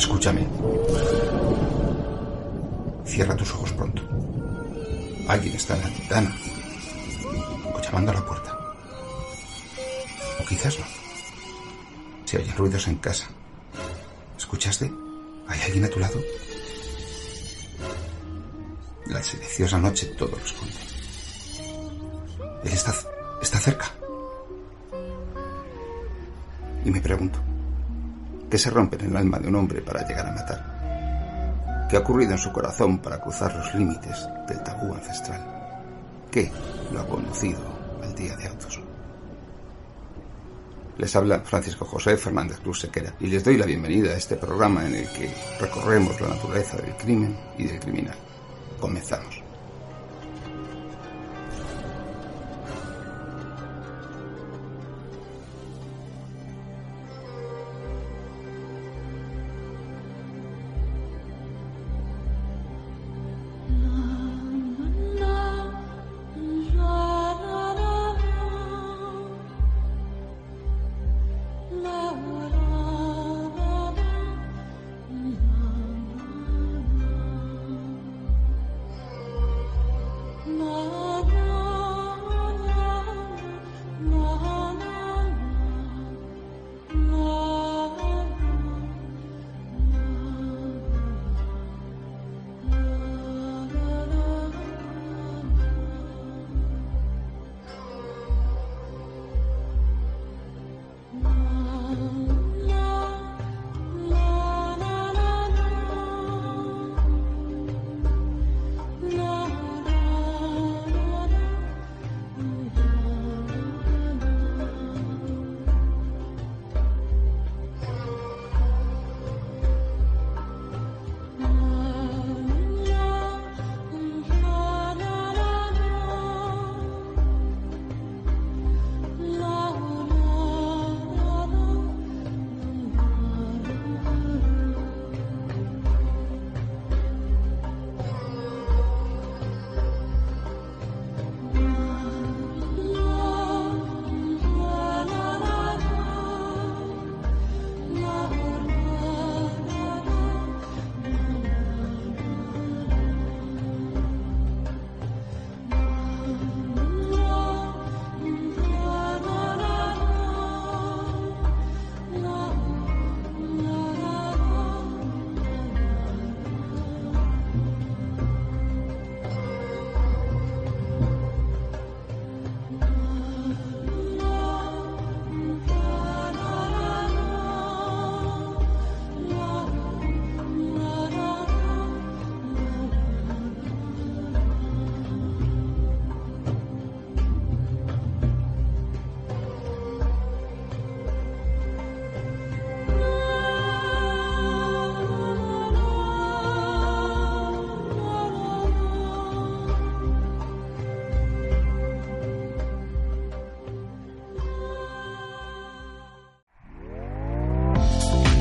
Escúchame. Cierra tus ojos pronto. Alguien está en la ventana. O llamando a la puerta. O quizás no. Si oyen ruidos en casa. ¿Escuchaste? ¿Hay alguien a tu lado? La silenciosa noche todo lo. Él está, está cerca. Y me pregunto, ¿qué se rompe en el alma de un hombre para llegar a matar? ¿Qué ha ocurrido en su corazón para cruzar los límites del tabú ancestral? ¿Qué lo ha conducido al día de autos? Les habla Francisco José Fernández Cruz Sequera y les doy la bienvenida a este programa en el que recorremos la naturaleza del crimen y del criminal. Comenzamos.